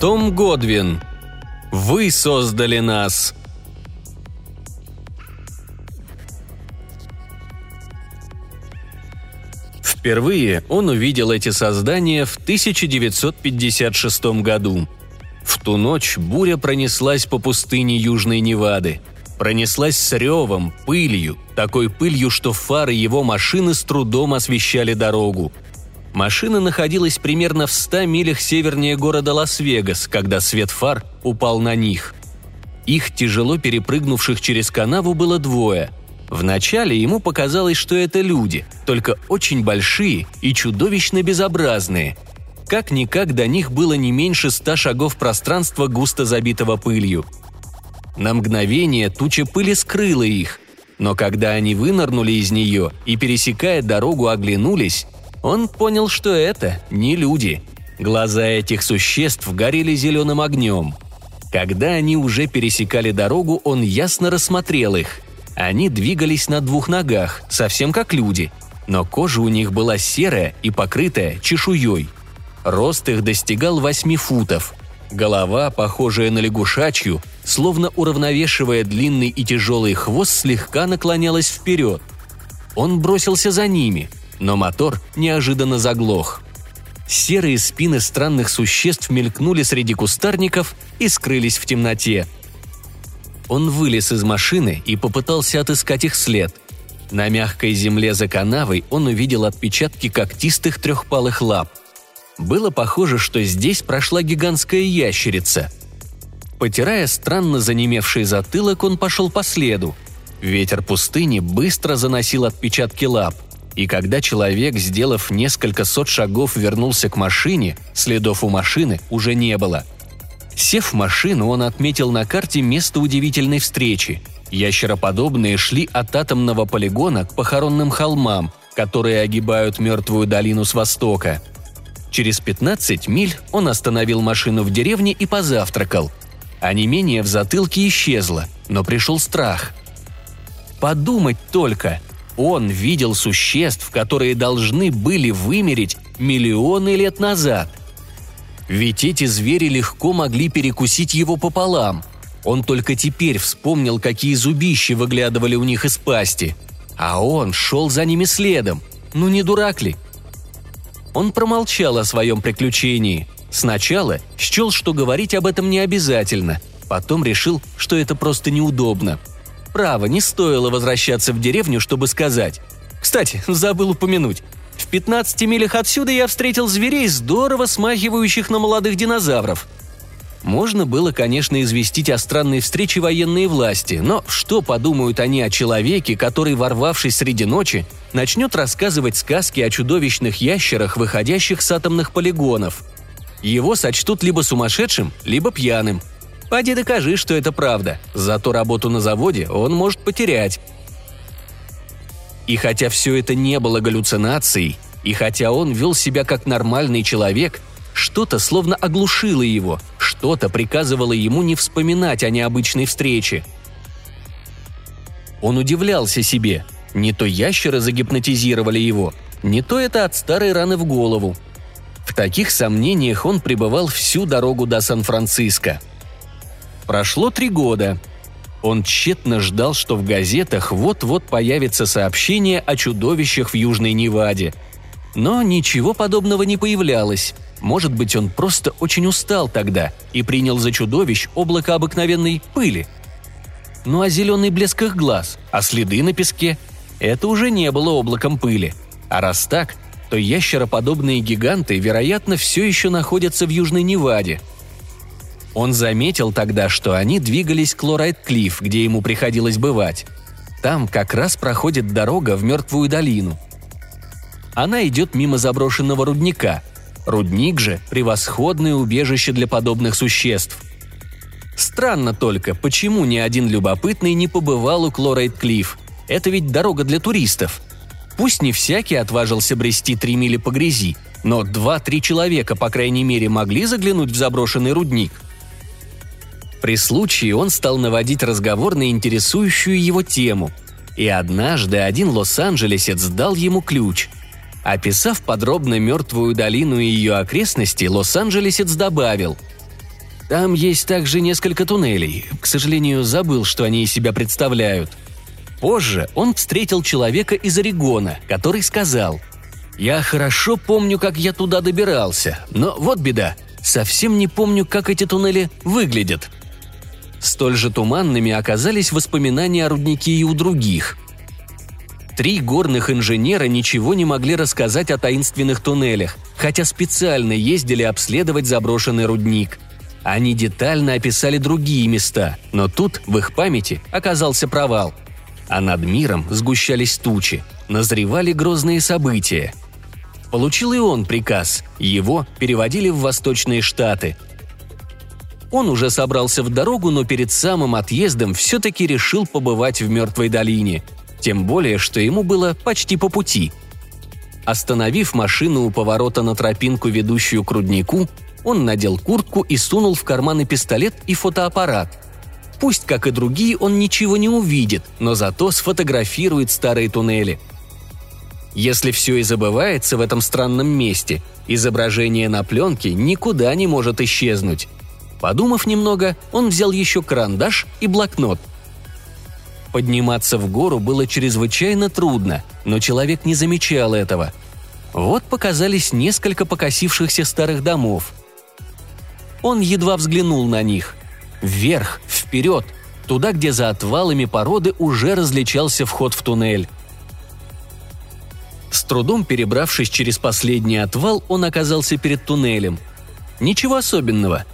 Том Годвин. Вы создали нас. Впервые он увидел эти создания в 1956 году. В ту ночь буря пронеслась по пустыне Южной Невады. Пронеслась с ревом, пылью, такой пылью, что фары его машины с трудом освещали дорогу. Машина находилась примерно в 100 милях севернее города Лас-Вегас, когда свет фар упал на них. Их, тяжело перепрыгнувших через канаву, было двое – Вначале ему показалось, что это люди, только очень большие и чудовищно безобразные. Как-никак до них было не меньше ста шагов пространства, густо забитого пылью. На мгновение туча пыли скрыла их, но когда они вынырнули из нее и, пересекая дорогу, оглянулись, он понял, что это не люди. Глаза этих существ горели зеленым огнем. Когда они уже пересекали дорогу, он ясно рассмотрел их – они двигались на двух ногах, совсем как люди, но кожа у них была серая и покрытая чешуей. Рост их достигал восьми футов. Голова, похожая на лягушачью, словно уравновешивая длинный и тяжелый хвост, слегка наклонялась вперед. Он бросился за ними, но мотор неожиданно заглох. Серые спины странных существ мелькнули среди кустарников и скрылись в темноте – он вылез из машины и попытался отыскать их след. На мягкой земле за канавой он увидел отпечатки когтистых трехпалых лап. Было похоже, что здесь прошла гигантская ящерица. Потирая странно занемевший затылок, он пошел по следу. Ветер пустыни быстро заносил отпечатки лап – и когда человек, сделав несколько сот шагов, вернулся к машине, следов у машины уже не было – Сев в машину, он отметил на карте место удивительной встречи. Ящероподобные шли от атомного полигона к похоронным холмам, которые огибают мертвую долину с востока. Через 15 миль он остановил машину в деревне и позавтракал. А не менее в затылке исчезло, но пришел страх. Подумать только, он видел существ, которые должны были вымереть миллионы лет назад. Ведь эти звери легко могли перекусить его пополам. Он только теперь вспомнил, какие зубища выглядывали у них из пасти. А он шел за ними следом. Ну не дурак ли? Он промолчал о своем приключении. Сначала счел, что говорить об этом не обязательно. Потом решил, что это просто неудобно. Право, не стоило возвращаться в деревню, чтобы сказать. Кстати, забыл упомянуть. В 15 милях отсюда я встретил зверей, здорово смахивающих на молодых динозавров. Можно было, конечно, известить о странной встрече военные власти, но что подумают они о человеке, который, ворвавшись среди ночи, начнет рассказывать сказки о чудовищных ящерах, выходящих с атомных полигонов? Его сочтут либо сумасшедшим, либо пьяным. Поди докажи, что это правда. Зато работу на заводе он может потерять. И хотя все это не было галлюцинацией, и хотя он вел себя как нормальный человек, что-то словно оглушило его, что-то приказывало ему не вспоминать о необычной встрече. Он удивлялся себе. Не то ящеры загипнотизировали его, не то это от старой раны в голову. В таких сомнениях он пребывал всю дорогу до Сан-Франциско. Прошло три года – он тщетно ждал, что в газетах вот-вот появится сообщение о чудовищах в Южной Неваде. Но ничего подобного не появлялось. Может быть, он просто очень устал тогда и принял за чудовищ облако обыкновенной пыли. Ну а зеленый блеск их глаз, а следы на песке – это уже не было облаком пыли. А раз так, то ящероподобные гиганты, вероятно, все еще находятся в Южной Неваде – он заметил тогда, что они двигались к Лорайт-Клифф, где ему приходилось бывать. Там как раз проходит дорога в Мертвую долину. Она идет мимо заброшенного рудника. Рудник же – превосходное убежище для подобных существ. Странно только, почему ни один любопытный не побывал у Клорайт-Клифф. Это ведь дорога для туристов. Пусть не всякий отважился брести три мили по грязи, но два-три человека, по крайней мере, могли заглянуть в заброшенный рудник – при случае он стал наводить разговор на интересующую его тему. И однажды один лос-анджелесец дал ему ключ. Описав подробно мертвую долину и ее окрестности, лос-анджелесец добавил Там есть также несколько туннелей. К сожалению, забыл, что они из себя представляют. Позже он встретил человека из Орегона, который сказал «Я хорошо помню, как я туда добирался, но вот беда, совсем не помню, как эти туннели выглядят». Столь же туманными оказались воспоминания о руднике и у других. Три горных инженера ничего не могли рассказать о таинственных туннелях, хотя специально ездили обследовать заброшенный рудник. Они детально описали другие места, но тут в их памяти оказался провал – а над миром сгущались тучи, назревали грозные события. Получил и он приказ, его переводили в Восточные Штаты. Он уже собрался в дорогу, но перед самым отъездом все-таки решил побывать в Мертвой долине, тем более, что ему было почти по пути. Остановив машину у поворота на тропинку, ведущую к руднику, он надел куртку и сунул в карманы пистолет и фотоаппарат – Пусть, как и другие, он ничего не увидит, но зато сфотографирует старые туннели. Если все и забывается в этом странном месте, изображение на пленке никуда не может исчезнуть. Подумав немного, он взял еще карандаш и блокнот. Подниматься в гору было чрезвычайно трудно, но человек не замечал этого. Вот показались несколько покосившихся старых домов. Он едва взглянул на них. Вверх, вперед, туда, где за отвалами породы уже различался вход в туннель. С трудом перебравшись через последний отвал, он оказался перед туннелем. Ничего особенного.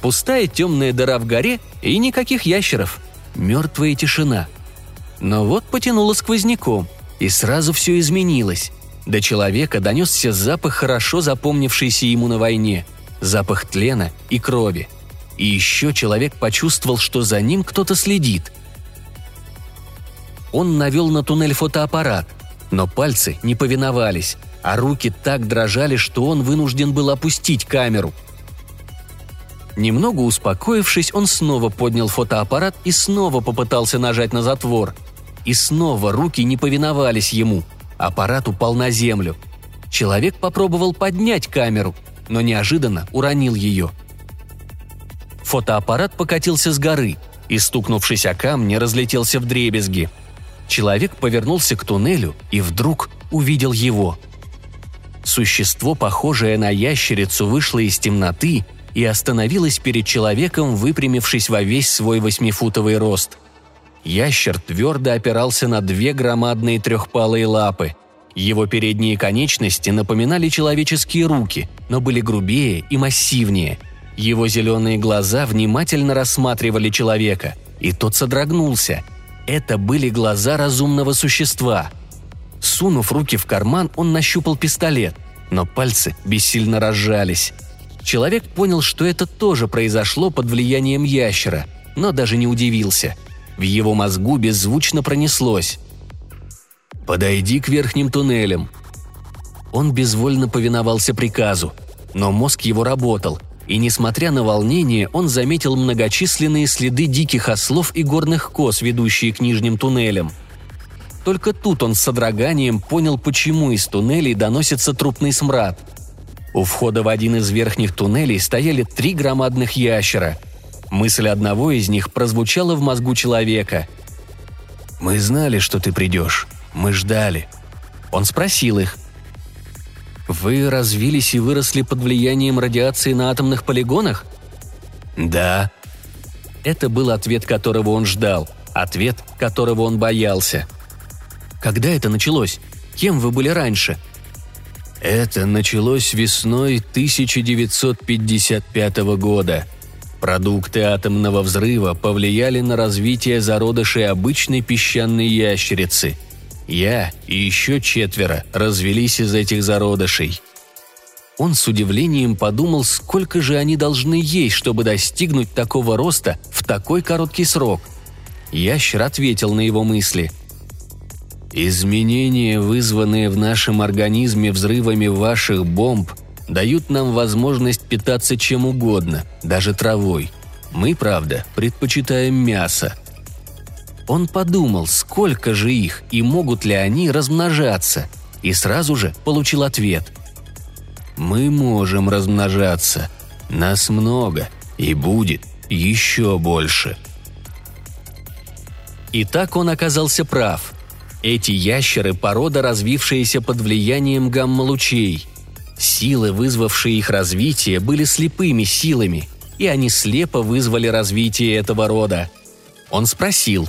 Пустая темная дыра в горе и никаких ящеров. Мертвая тишина. Но вот потянуло сквозняком, и сразу все изменилось. До человека донесся запах, хорошо запомнившийся ему на войне. Запах тлена и крови – и еще человек почувствовал, что за ним кто-то следит. Он навел на туннель фотоаппарат, но пальцы не повиновались, а руки так дрожали, что он вынужден был опустить камеру. Немного успокоившись, он снова поднял фотоаппарат и снова попытался нажать на затвор. И снова руки не повиновались ему. Аппарат упал на землю. Человек попробовал поднять камеру, но неожиданно уронил ее – Фотоаппарат покатился с горы и, стукнувшись о камни, разлетелся в дребезги. Человек повернулся к туннелю и вдруг увидел его. Существо, похожее на ящерицу, вышло из темноты и остановилось перед человеком, выпрямившись во весь свой восьмифутовый рост. Ящер твердо опирался на две громадные трехпалые лапы. Его передние конечности напоминали человеческие руки, но были грубее и массивнее – его зеленые глаза внимательно рассматривали человека, и тот содрогнулся. Это были глаза разумного существа. Сунув руки в карман, он нащупал пистолет, но пальцы бессильно разжались. Человек понял, что это тоже произошло под влиянием ящера, но даже не удивился. В его мозгу беззвучно пронеслось. «Подойди к верхним туннелям». Он безвольно повиновался приказу, но мозг его работал, и, несмотря на волнение, он заметил многочисленные следы диких ослов и горных коз, ведущие к нижним туннелям. Только тут он с содроганием понял, почему из туннелей доносится трупный смрад. У входа в один из верхних туннелей стояли три громадных ящера. Мысль одного из них прозвучала в мозгу человека. «Мы знали, что ты придешь. Мы ждали». Он спросил их – вы развились и выросли под влиянием радиации на атомных полигонах? Да. Это был ответ, которого он ждал, ответ, которого он боялся. Когда это началось? Кем вы были раньше? Это началось весной 1955 года. Продукты атомного взрыва повлияли на развитие зародышей обычной песчаной ящерицы – я и еще четверо развелись из этих зародышей. Он с удивлением подумал, сколько же они должны есть, чтобы достигнуть такого роста в такой короткий срок. Ящер ответил на его мысли. «Изменения, вызванные в нашем организме взрывами ваших бомб, дают нам возможность питаться чем угодно, даже травой. Мы, правда, предпочитаем мясо. Он подумал, сколько же их и могут ли они размножаться, и сразу же получил ответ. «Мы можем размножаться. Нас много, И будет еще больше. И так он оказался прав. Эти ящеры – порода, развившаяся под влиянием гамма-лучей. Силы, вызвавшие их развитие, были слепыми силами, и они слепо вызвали развитие этого рода. Он спросил,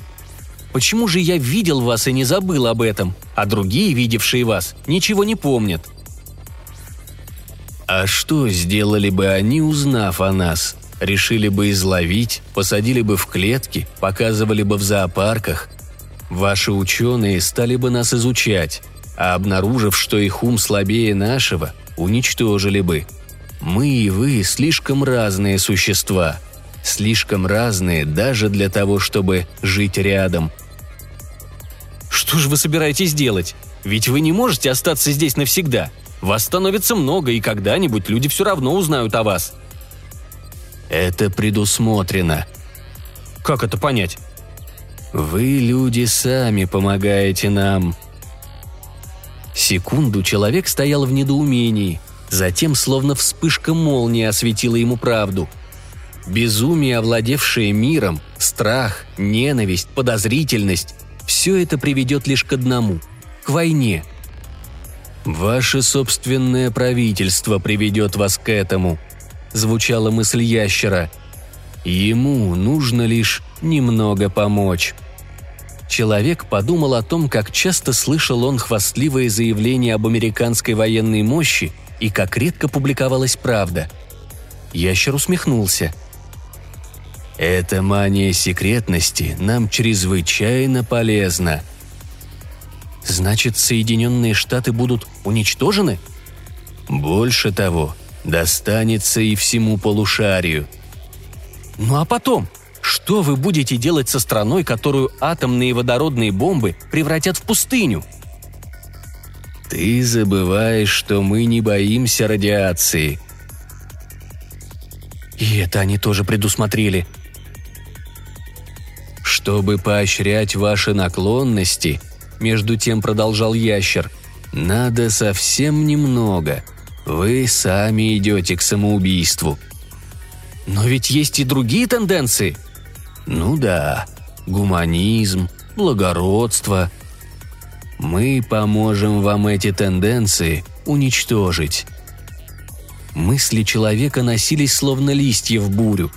«Почему же я видел вас и не забыл об этом, а другие, видевшие вас, ничего не помнят?» «А что сделали бы они, узнав о нас?» Решили бы изловить, посадили бы в клетки, показывали бы в зоопарках. Ваши ученые стали бы нас изучать, а обнаружив, что их ум слабее нашего, уничтожили бы. Мы и вы слишком разные существа, слишком разные даже для того, чтобы жить рядом. Что же вы собираетесь делать? Ведь вы не можете остаться здесь навсегда. Вас становится много, и когда-нибудь люди все равно узнают о вас. Это предусмотрено. Как это понять? Вы, люди, сами помогаете нам. Секунду человек стоял в недоумении, затем словно вспышка молнии осветила ему правду. Безумие, овладевшее миром, страх, ненависть, подозрительность – все это приведет лишь к одному – к войне. Ваше собственное правительство приведет вас к этому –– звучала мысль ящера. «Ему нужно лишь немного помочь». Человек подумал о том, как часто слышал он хвастливые заявления об американской военной мощи и как редко публиковалась правда. Ящер усмехнулся. «Эта мания секретности нам чрезвычайно полезна». «Значит, Соединенные Штаты будут уничтожены?» «Больше того, достанется и всему полушарию. Ну а потом, что вы будете делать со страной, которую атомные водородные бомбы превратят в пустыню? Ты забываешь, что мы не боимся радиации. И это они тоже предусмотрели. Чтобы поощрять ваши наклонности, между тем продолжал ящер, надо совсем немного – вы сами идете к самоубийству. Но ведь есть и другие тенденции. Ну да, гуманизм, благородство. Мы поможем вам эти тенденции уничтожить. Мысли человека носились словно листья в бурю.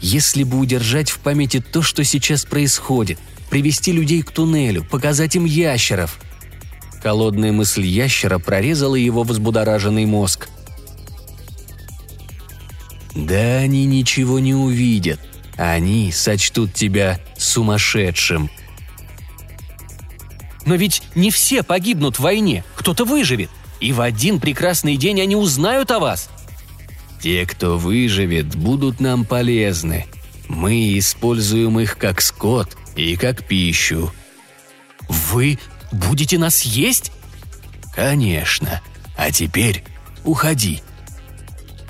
Если бы удержать в памяти то, что сейчас происходит, привести людей к туннелю, показать им ящеров – Холодная мысль ящера прорезала его взбудораженный мозг. «Да они ничего не увидят. Они сочтут тебя сумасшедшим». «Но ведь не все погибнут в войне, кто-то выживет. И в один прекрасный день они узнают о вас». «Те, кто выживет, будут нам полезны. Мы используем их как скот и как пищу». «Вы Будете нас есть?» «Конечно. А теперь уходи».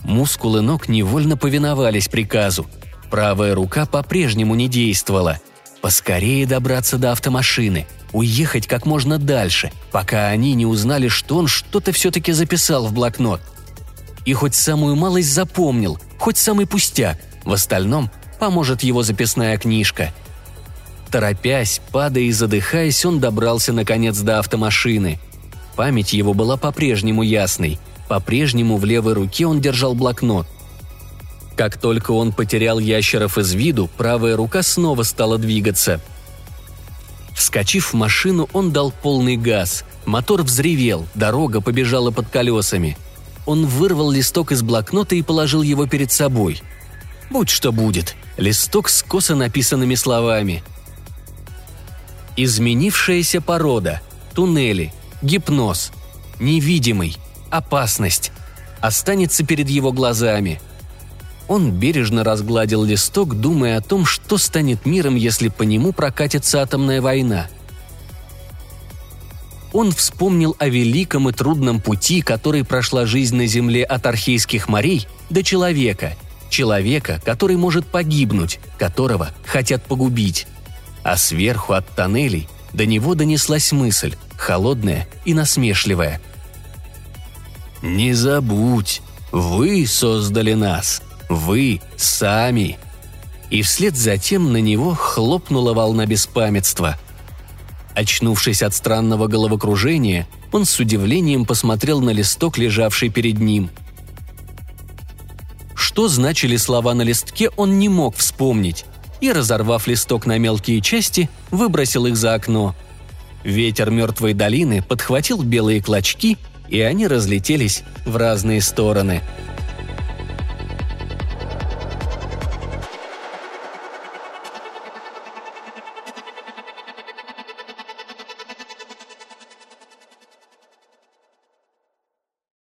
Мускулы ног невольно повиновались приказу. Правая рука по-прежнему не действовала. Поскорее добраться до автомашины, уехать как можно дальше, пока они не узнали, что он что-то все-таки записал в блокнот. И хоть самую малость запомнил, хоть самый пустяк, в остальном поможет его записная книжка – Торопясь, падая и задыхаясь, он добрался наконец до автомашины. Память его была по-прежнему ясной. По-прежнему в левой руке он держал блокнот. Как только он потерял ящеров из виду, правая рука снова стала двигаться. Вскочив в машину, он дал полный газ. Мотор взревел, дорога побежала под колесами. Он вырвал листок из блокнота и положил его перед собой. Будь что будет. Листок с косо написанными словами – Изменившаяся порода, туннели, гипноз, невидимый, опасность останется перед его глазами. Он бережно разгладил листок, думая о том, что станет миром, если по нему прокатится атомная война. Он вспомнил о великом и трудном пути, который прошла жизнь на Земле от архейских морей до человека. Человека, который может погибнуть, которого хотят погубить а сверху от тоннелей до него донеслась мысль, холодная и насмешливая. «Не забудь, вы создали нас. Вы сами. И вслед за тем на него хлопнула волна беспамятства. Очнувшись от странного головокружения, он с удивлением посмотрел на листок, лежавший перед ним. Что значили слова на листке, он не мог вспомнить, и, разорвав листок на мелкие части, выбросил их за окно. Ветер мертвой долины подхватил белые клочки, и они разлетелись в разные стороны –